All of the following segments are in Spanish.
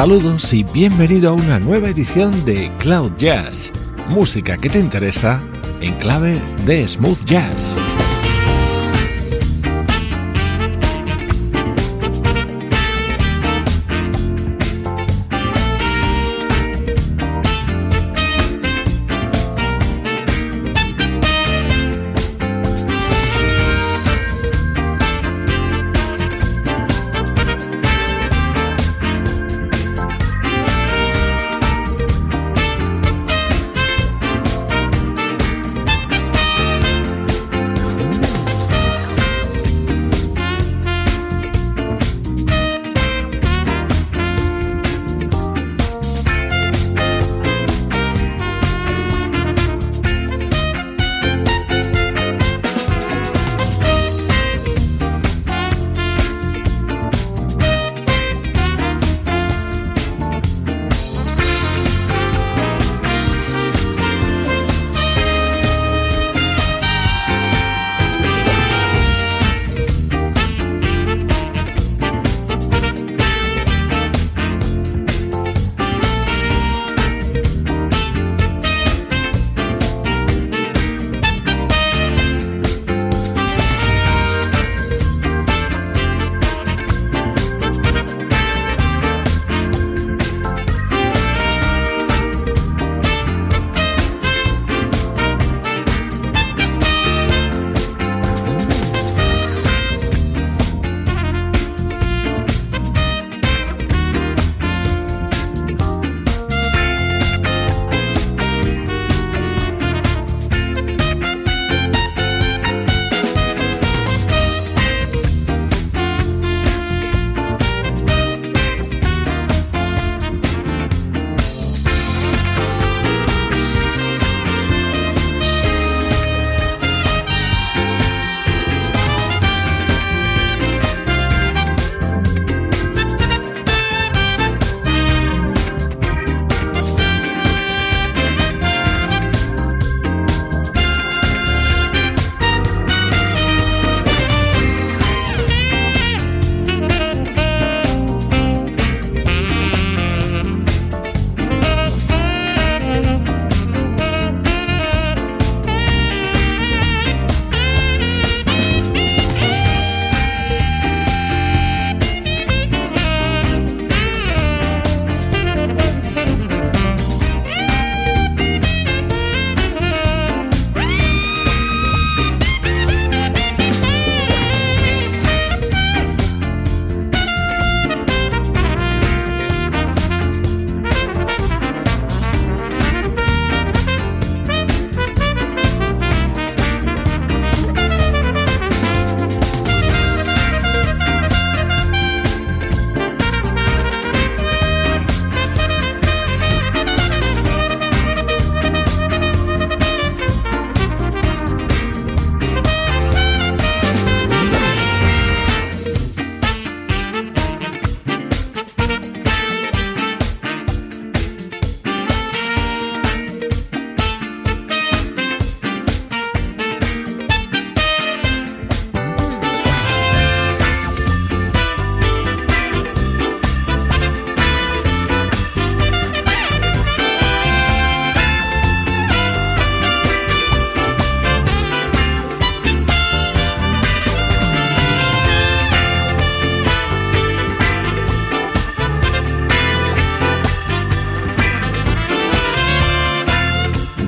Saludos y bienvenido a una nueva edición de Cloud Jazz, música que te interesa en clave de smooth jazz.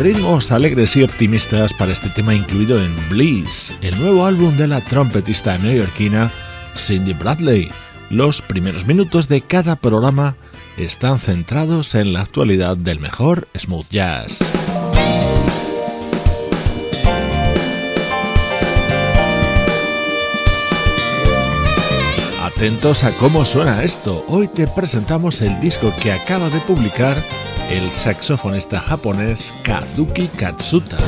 Ritmos alegres y optimistas para este tema incluido en Bliss, el nuevo álbum de la trompetista neoyorquina Cindy Bradley. Los primeros minutos de cada programa están centrados en la actualidad del mejor smooth jazz. Atentos a cómo suena esto. Hoy te presentamos el disco que acaba de publicar el saxofonista japonés Kazuki Katsuta.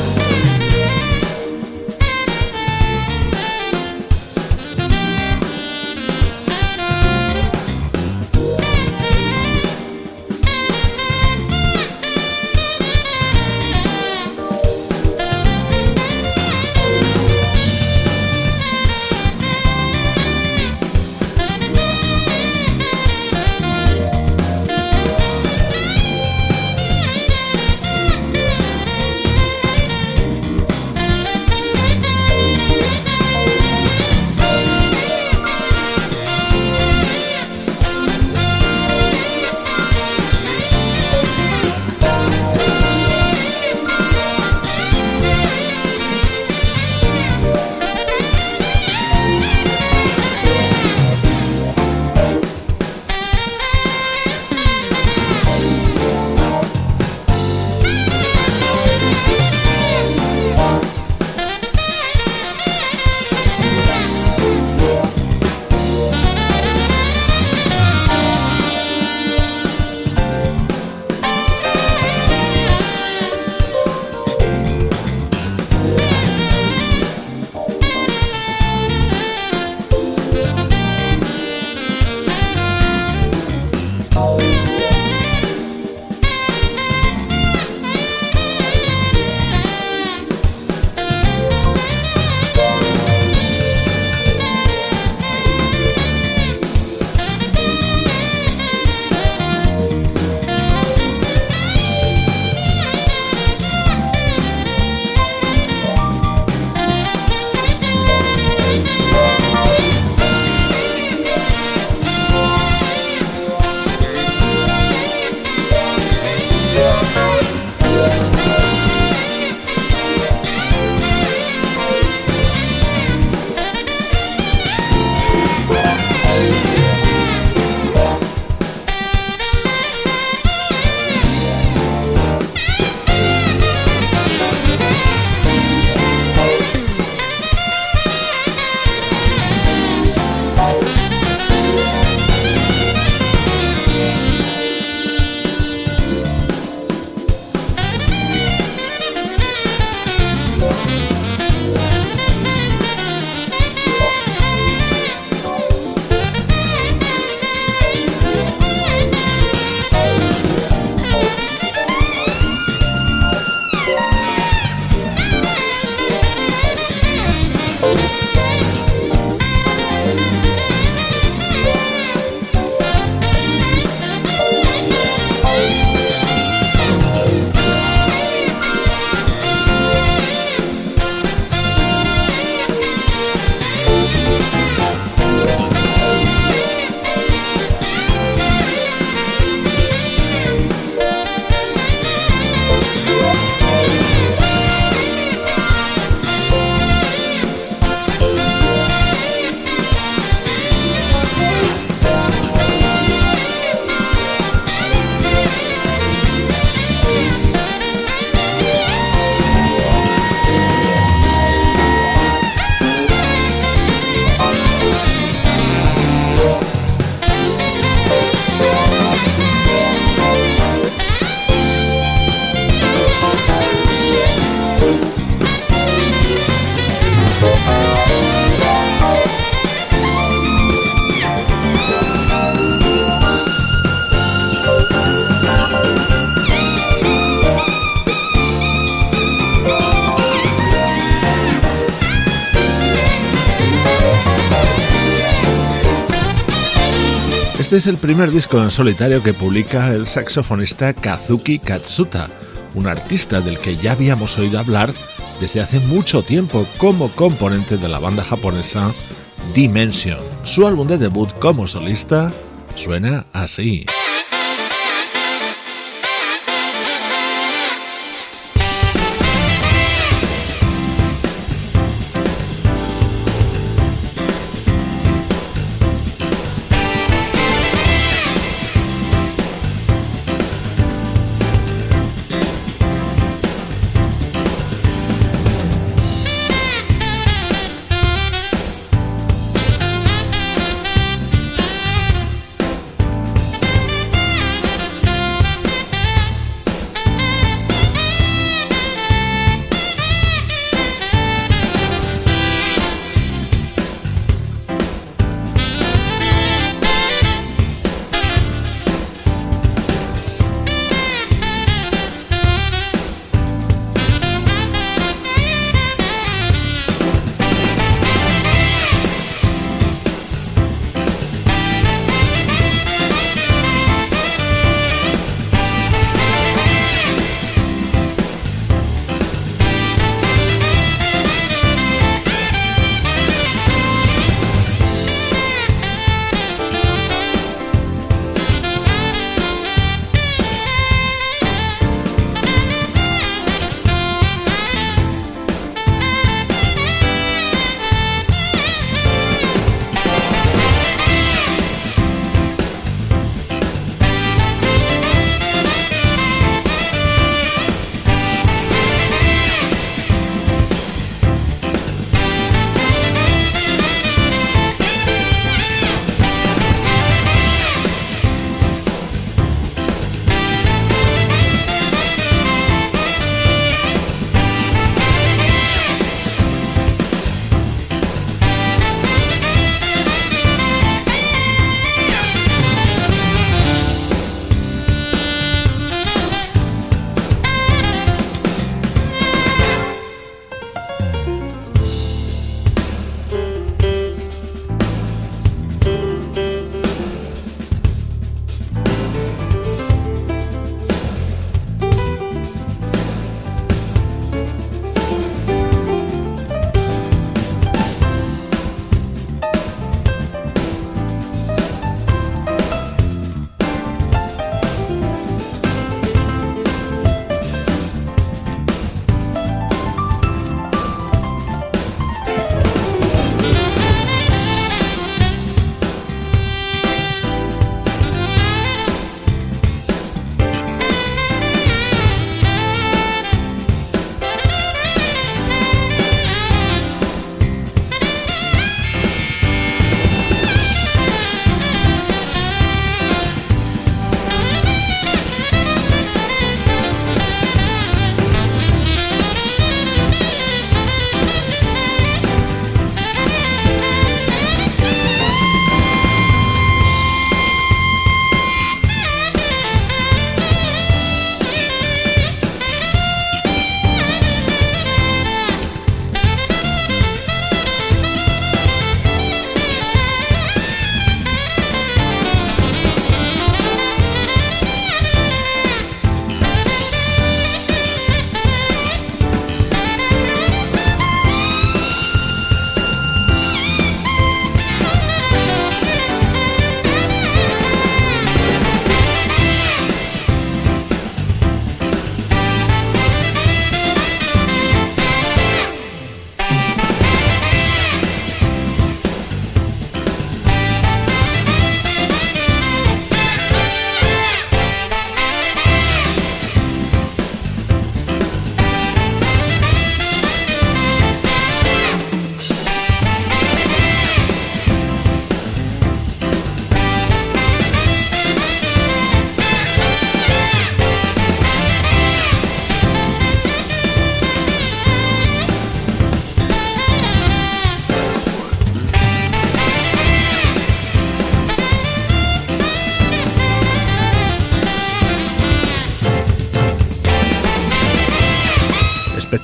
Este es el primer disco en solitario que publica el saxofonista Kazuki Katsuta, un artista del que ya habíamos oído hablar desde hace mucho tiempo como componente de la banda japonesa Dimension. Su álbum de debut como solista suena así.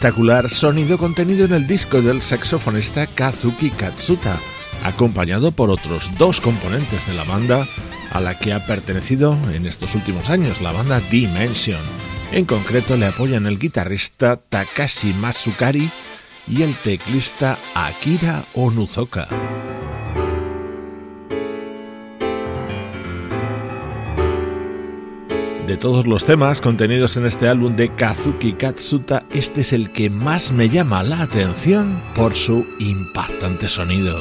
Espectacular sonido contenido en el disco del saxofonista Kazuki Katsuta, acompañado por otros dos componentes de la banda a la que ha pertenecido en estos últimos años, la banda Dimension. En concreto le apoyan el guitarrista Takashi Masukari y el teclista Akira Onuzoka. De todos los temas contenidos en este álbum de Kazuki Katsuta, este es el que más me llama la atención por su impactante sonido.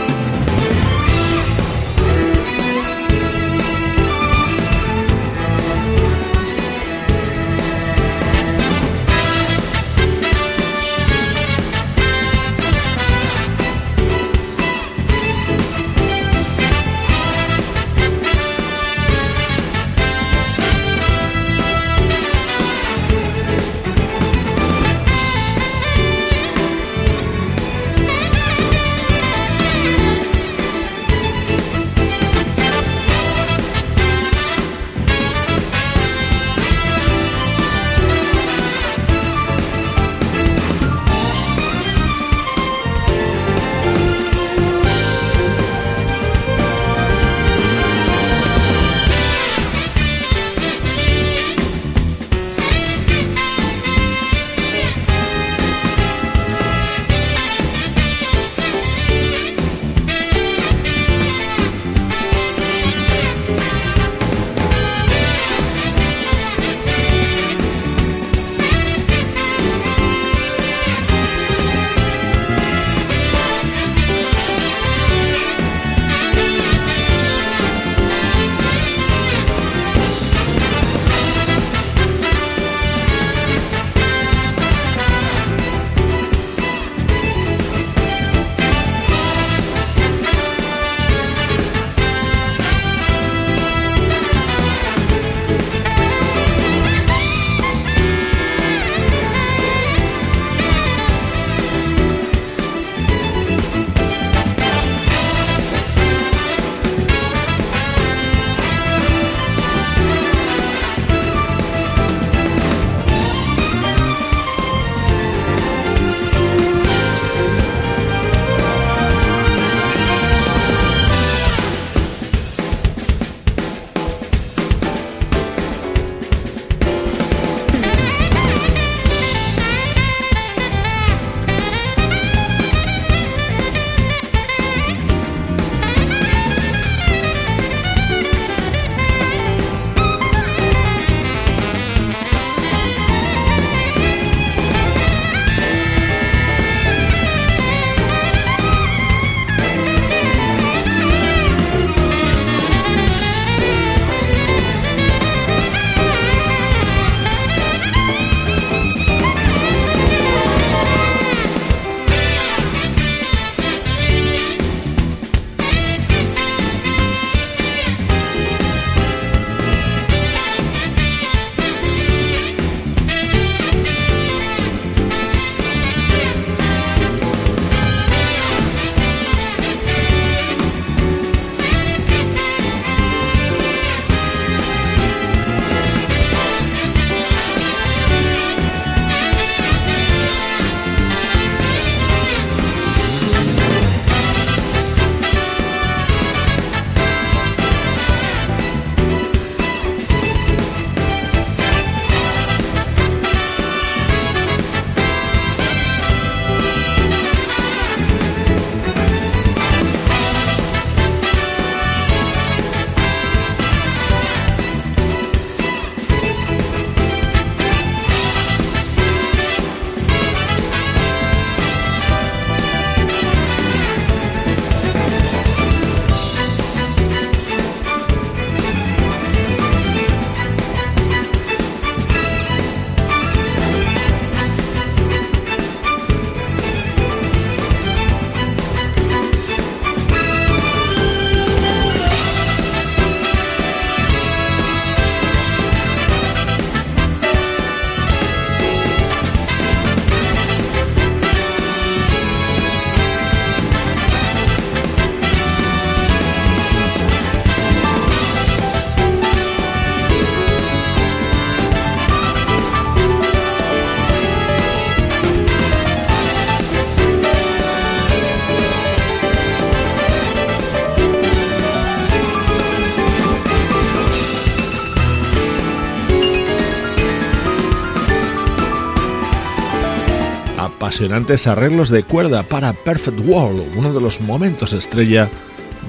apasionantes arreglos de cuerda para Perfect World, uno de los momentos estrella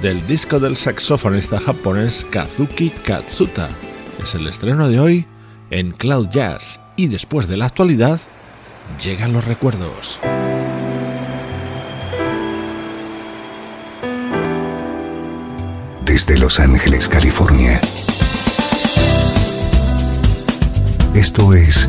del disco del saxofonista japonés Kazuki Katsuta. Es el estreno de hoy en Cloud Jazz y después de la actualidad llegan los recuerdos. Desde Los Ángeles, California. Esto es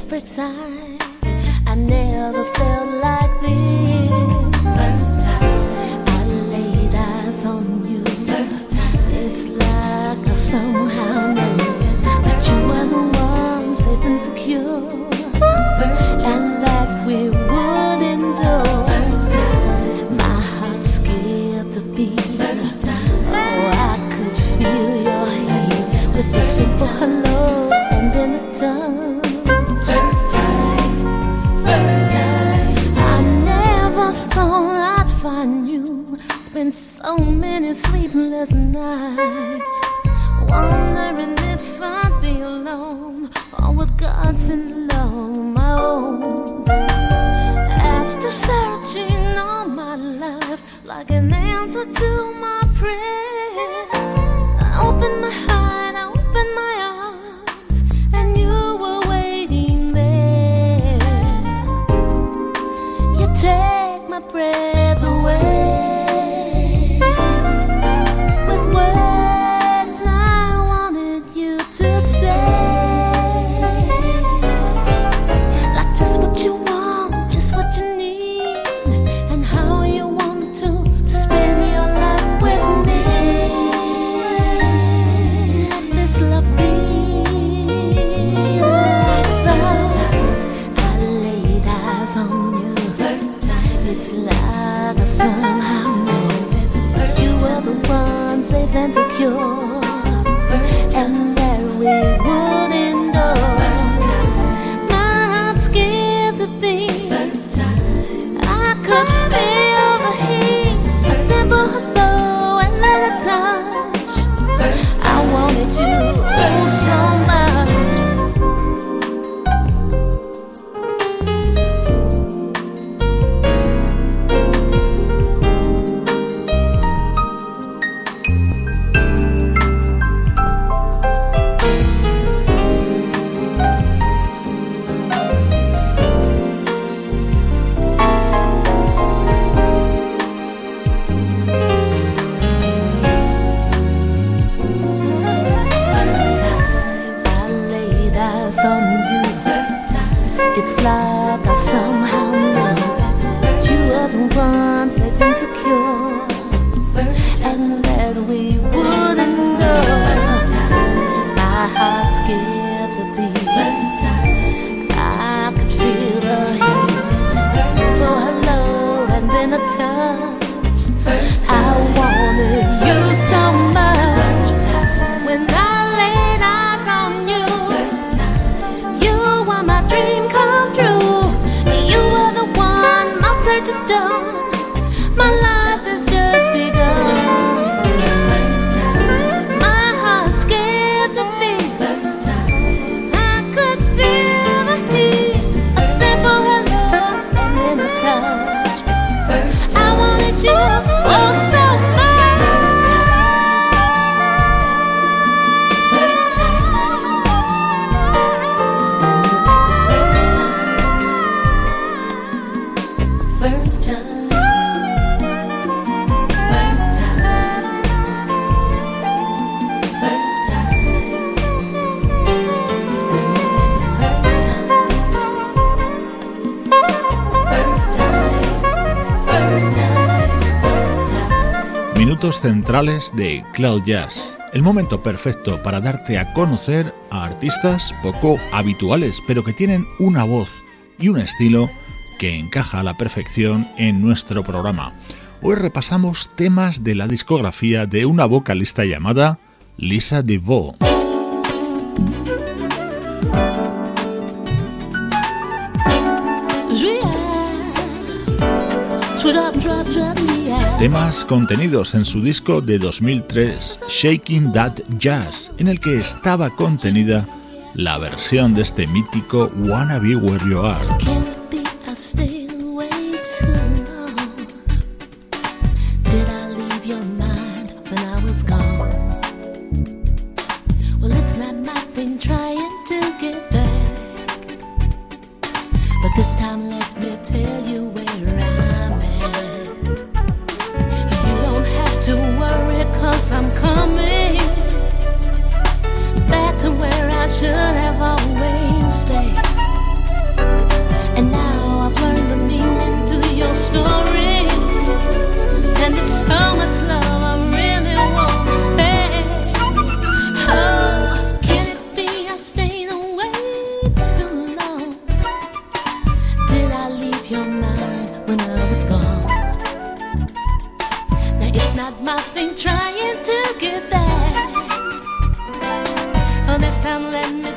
at first sight. I never felt like this. First time I laid eyes on you. First time it's like I somehow knew that you were the one safe and secure. First time. and that we would endure. First time my heart skipped a beat. First time oh I could feel your heat with the simple hello and then a tongue. Oh, many sleepless nights, wondering if I'd be alone or with God's in love my own. After searching all my life like an answer to centrales de Cloud Jazz. El momento perfecto para darte a conocer a artistas poco habituales, pero que tienen una voz y un estilo que encaja a la perfección en nuestro programa. Hoy repasamos temas de la discografía de una vocalista llamada Lisa DeVoe. Temas contenidos en su disco de 2003, Shaking That Jazz, en el que estaba contenida la versión de este mítico Wanna Be Where You Are. Cause I'm coming back to where I should have always stayed. And now I've learned the meaning to your story. And it's so much love nothing trying to get back. For this time, let me.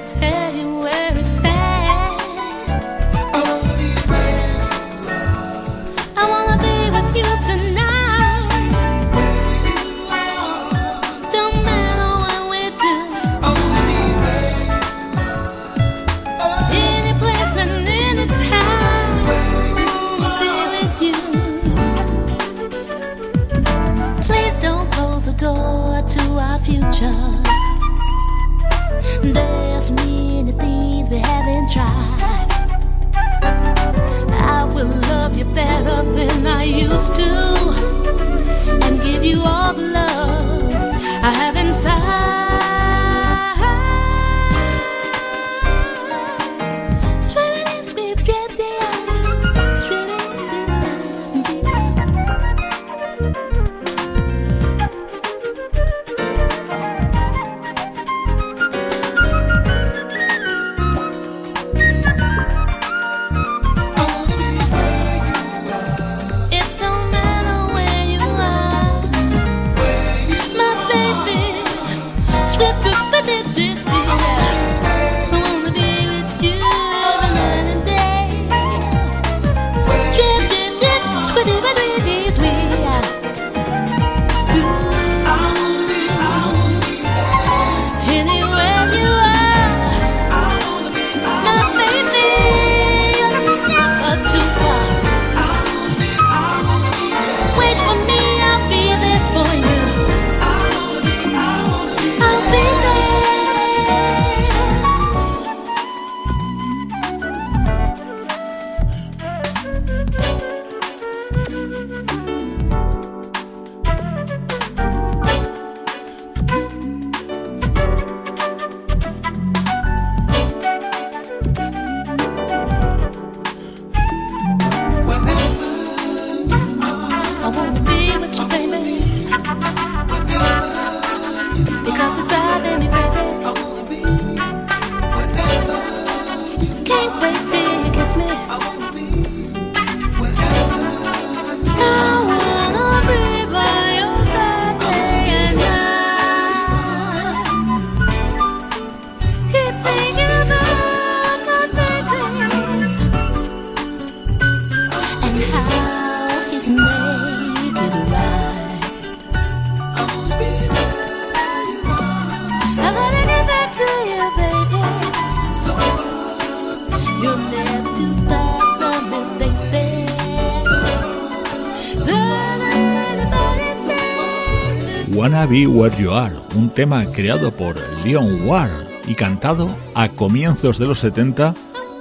Be Where You Are, un tema creado por Leon Ward y cantado a comienzos de los 70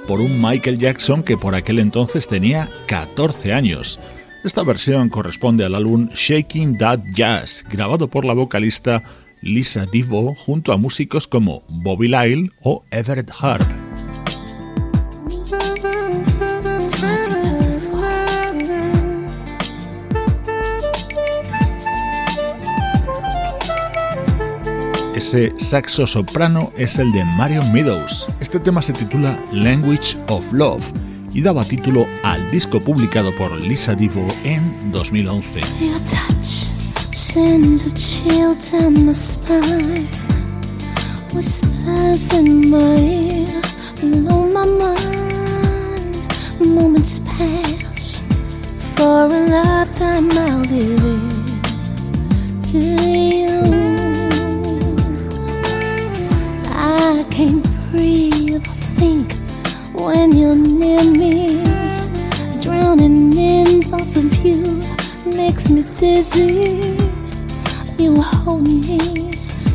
por un Michael Jackson que por aquel entonces tenía 14 años. Esta versión corresponde al álbum Shaking That Jazz, grabado por la vocalista Lisa Divo junto a músicos como Bobby Lyle o Everett Harp. Ese saxo soprano es el de Marion Meadows. Este tema se titula Language of Love y daba título al disco publicado por Lisa Divo en 2011. Your touch sends a chill down my spine. Whispers in my ear, below my mind. Moments pass for a lifetime I'll give it to you. Makes me dizzy. You hold me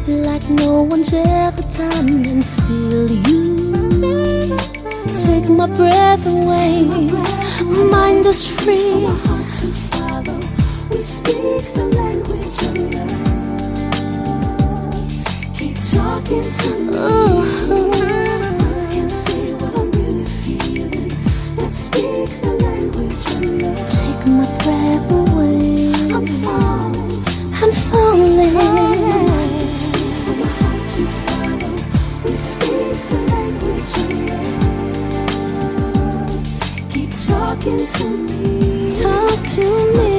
like no one's ever done, and still you take my breath away. Mind is free. We speak the language of love Keep talking to me. Words can't say what I'm really feeling. Let's speak the language of love. Take my breath away. Talking to me. Talk to me.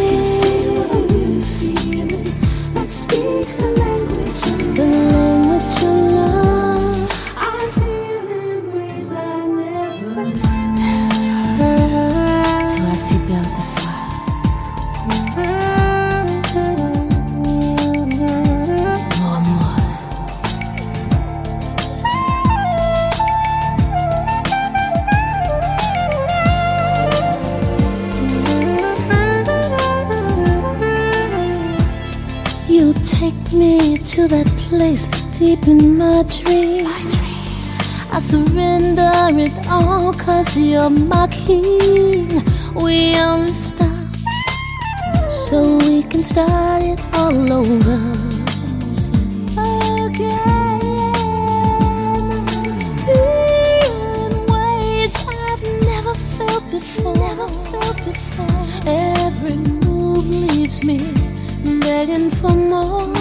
Deep in my dream. I surrender it all cause you're my king. We only stop so we can start it all over. Before. Never felt before. Every move leaves me begging for more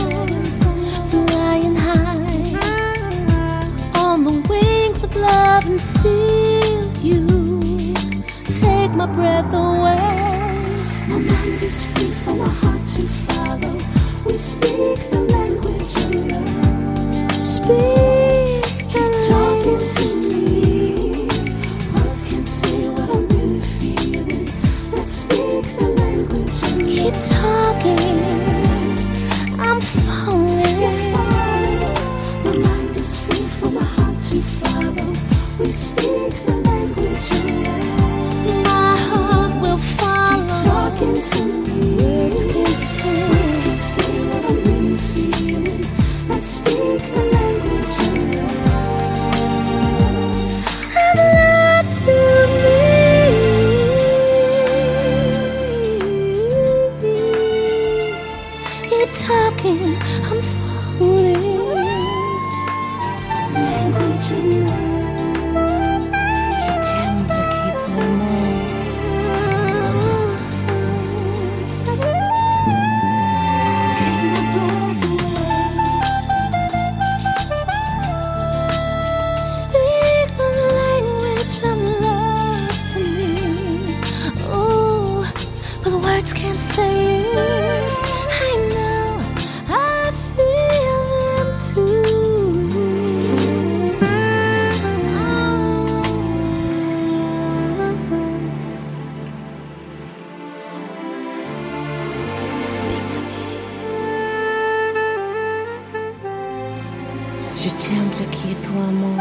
Amor.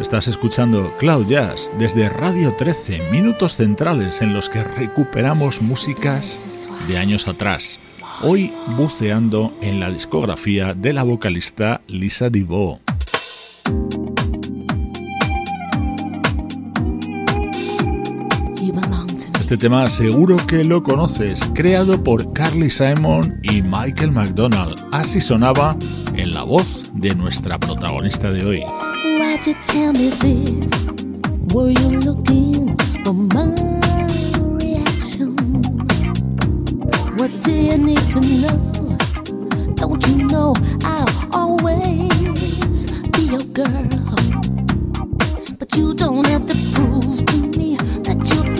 Estás escuchando Cloud Jazz desde Radio 13, minutos centrales en los que recuperamos músicas de años atrás. hoy buceando en la discografía de la vocalista Lisa DeVoe. Este tema seguro que lo conoces, creado por Carly Simon y Michael McDonald. Así sonaba en la voz de nuestra protagonista de hoy. You? Don't you you have to prove to me that you're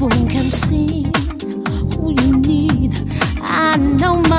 fool can see who you need. I know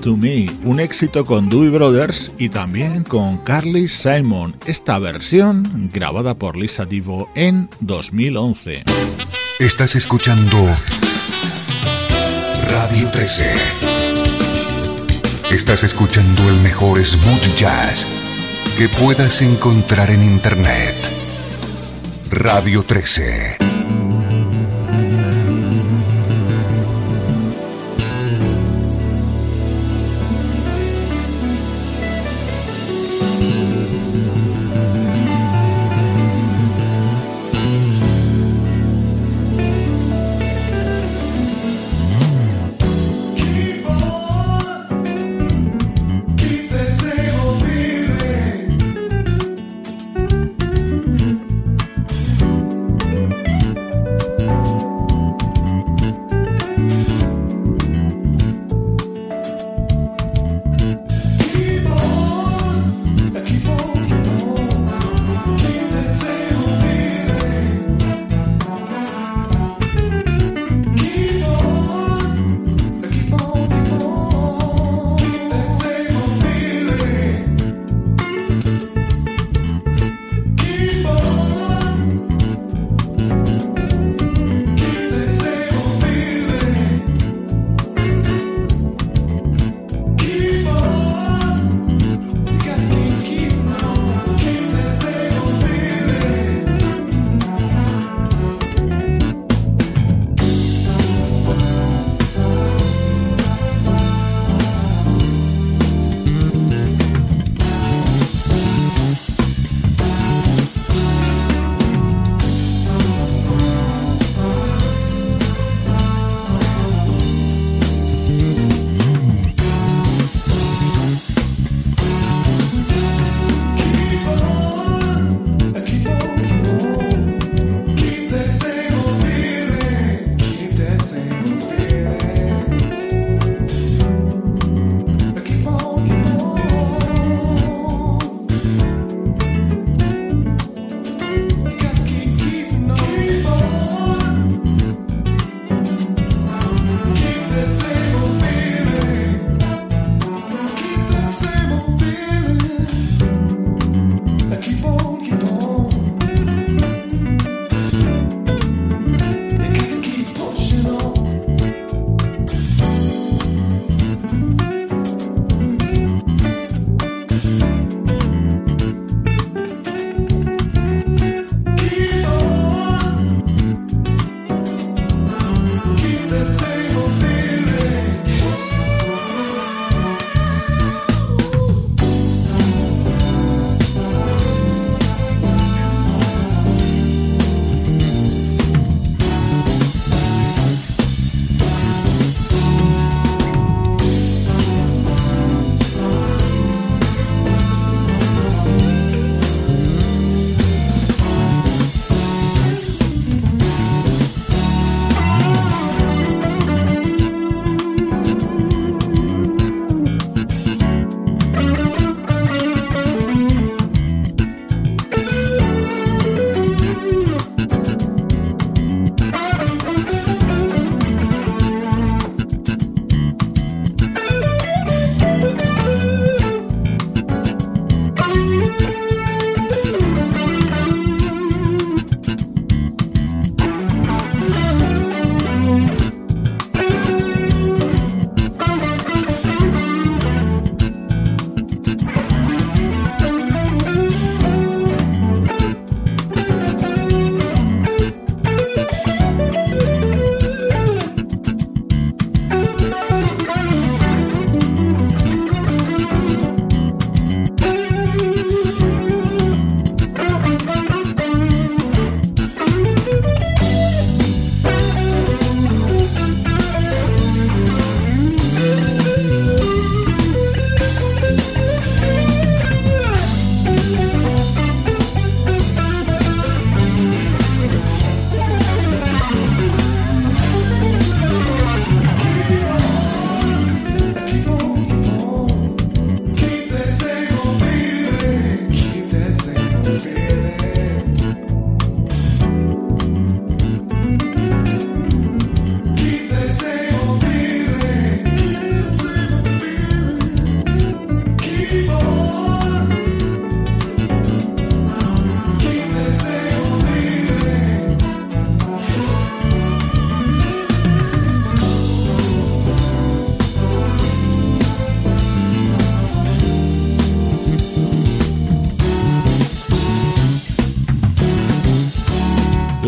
to Me, un éxito con Dewey Brothers y también con Carly Simon, esta versión grabada por Lisa Divo en 2011. Estás escuchando Radio 13. Estás escuchando el mejor smooth jazz que puedas encontrar en Internet. Radio 13.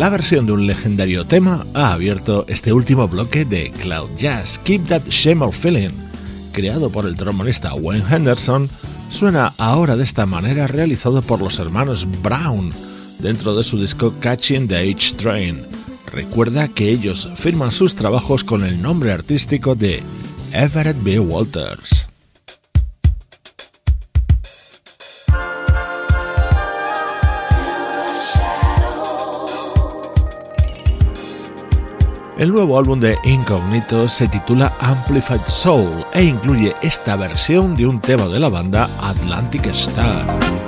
La versión de un legendario tema ha abierto este último bloque de Cloud Jazz, Keep That Shame Feeling, creado por el trombonista Wayne Henderson, suena ahora de esta manera realizado por los hermanos Brown dentro de su disco Catching the H Train. Recuerda que ellos firman sus trabajos con el nombre artístico de Everett B. Walters. El nuevo álbum de Incognito se titula Amplified Soul e incluye esta versión de un tema de la banda Atlantic Star.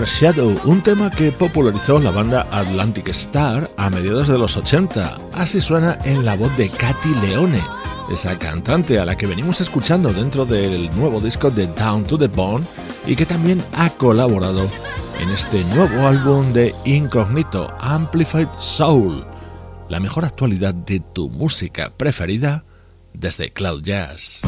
Shadow, un tema que popularizó la banda Atlantic Star a mediados de los 80. Así suena en la voz de Katy Leone, esa cantante a la que venimos escuchando dentro del nuevo disco de Down to the Bone y que también ha colaborado en este nuevo álbum de Incognito, Amplified Soul, la mejor actualidad de tu música preferida desde Cloud Jazz.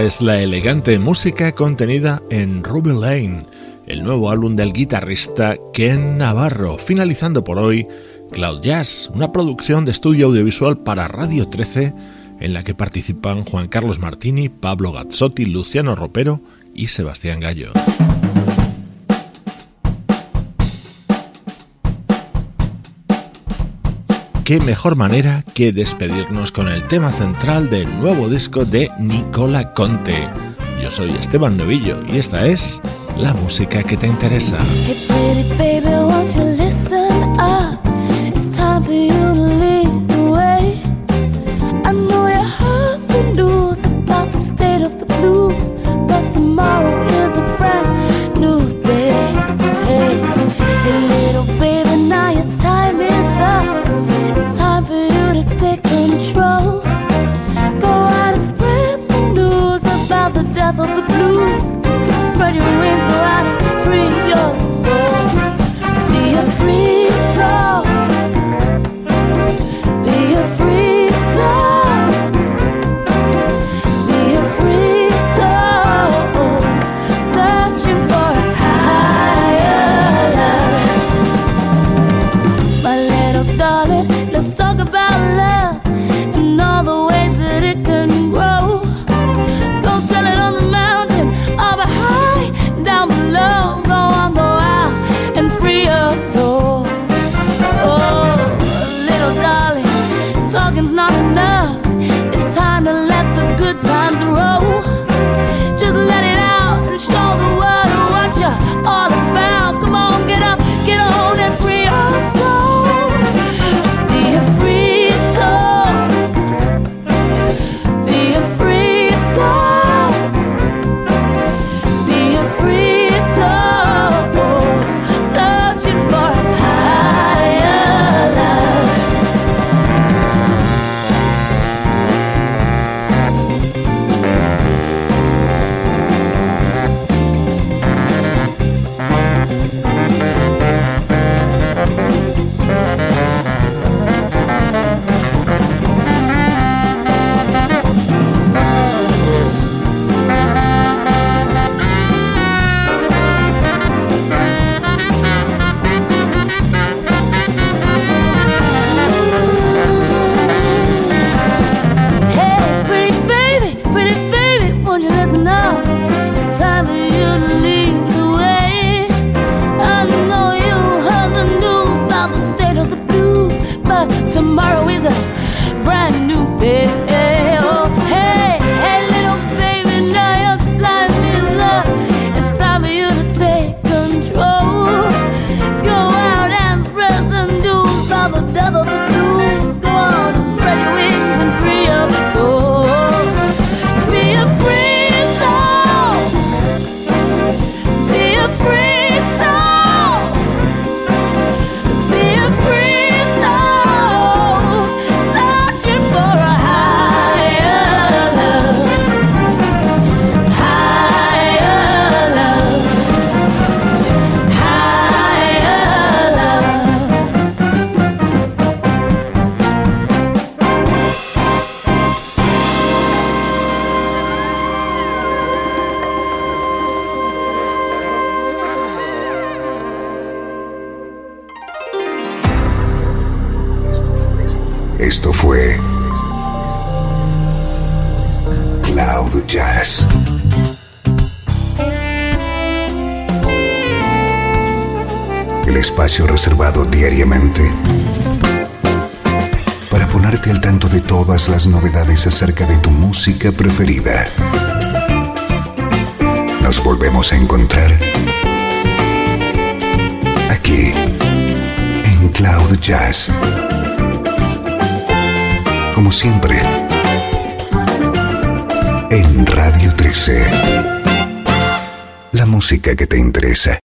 Es la elegante música contenida en Ruby Lane, el nuevo álbum del guitarrista Ken Navarro, finalizando por hoy Cloud Jazz, una producción de estudio audiovisual para Radio 13 en la que participan Juan Carlos Martini, Pablo Gazzotti, Luciano Ropero y Sebastián Gallo. Qué mejor manera que despedirnos con el tema central del nuevo disco de Nicola Conte. Yo soy Esteban Novillo y esta es la música que te interesa. En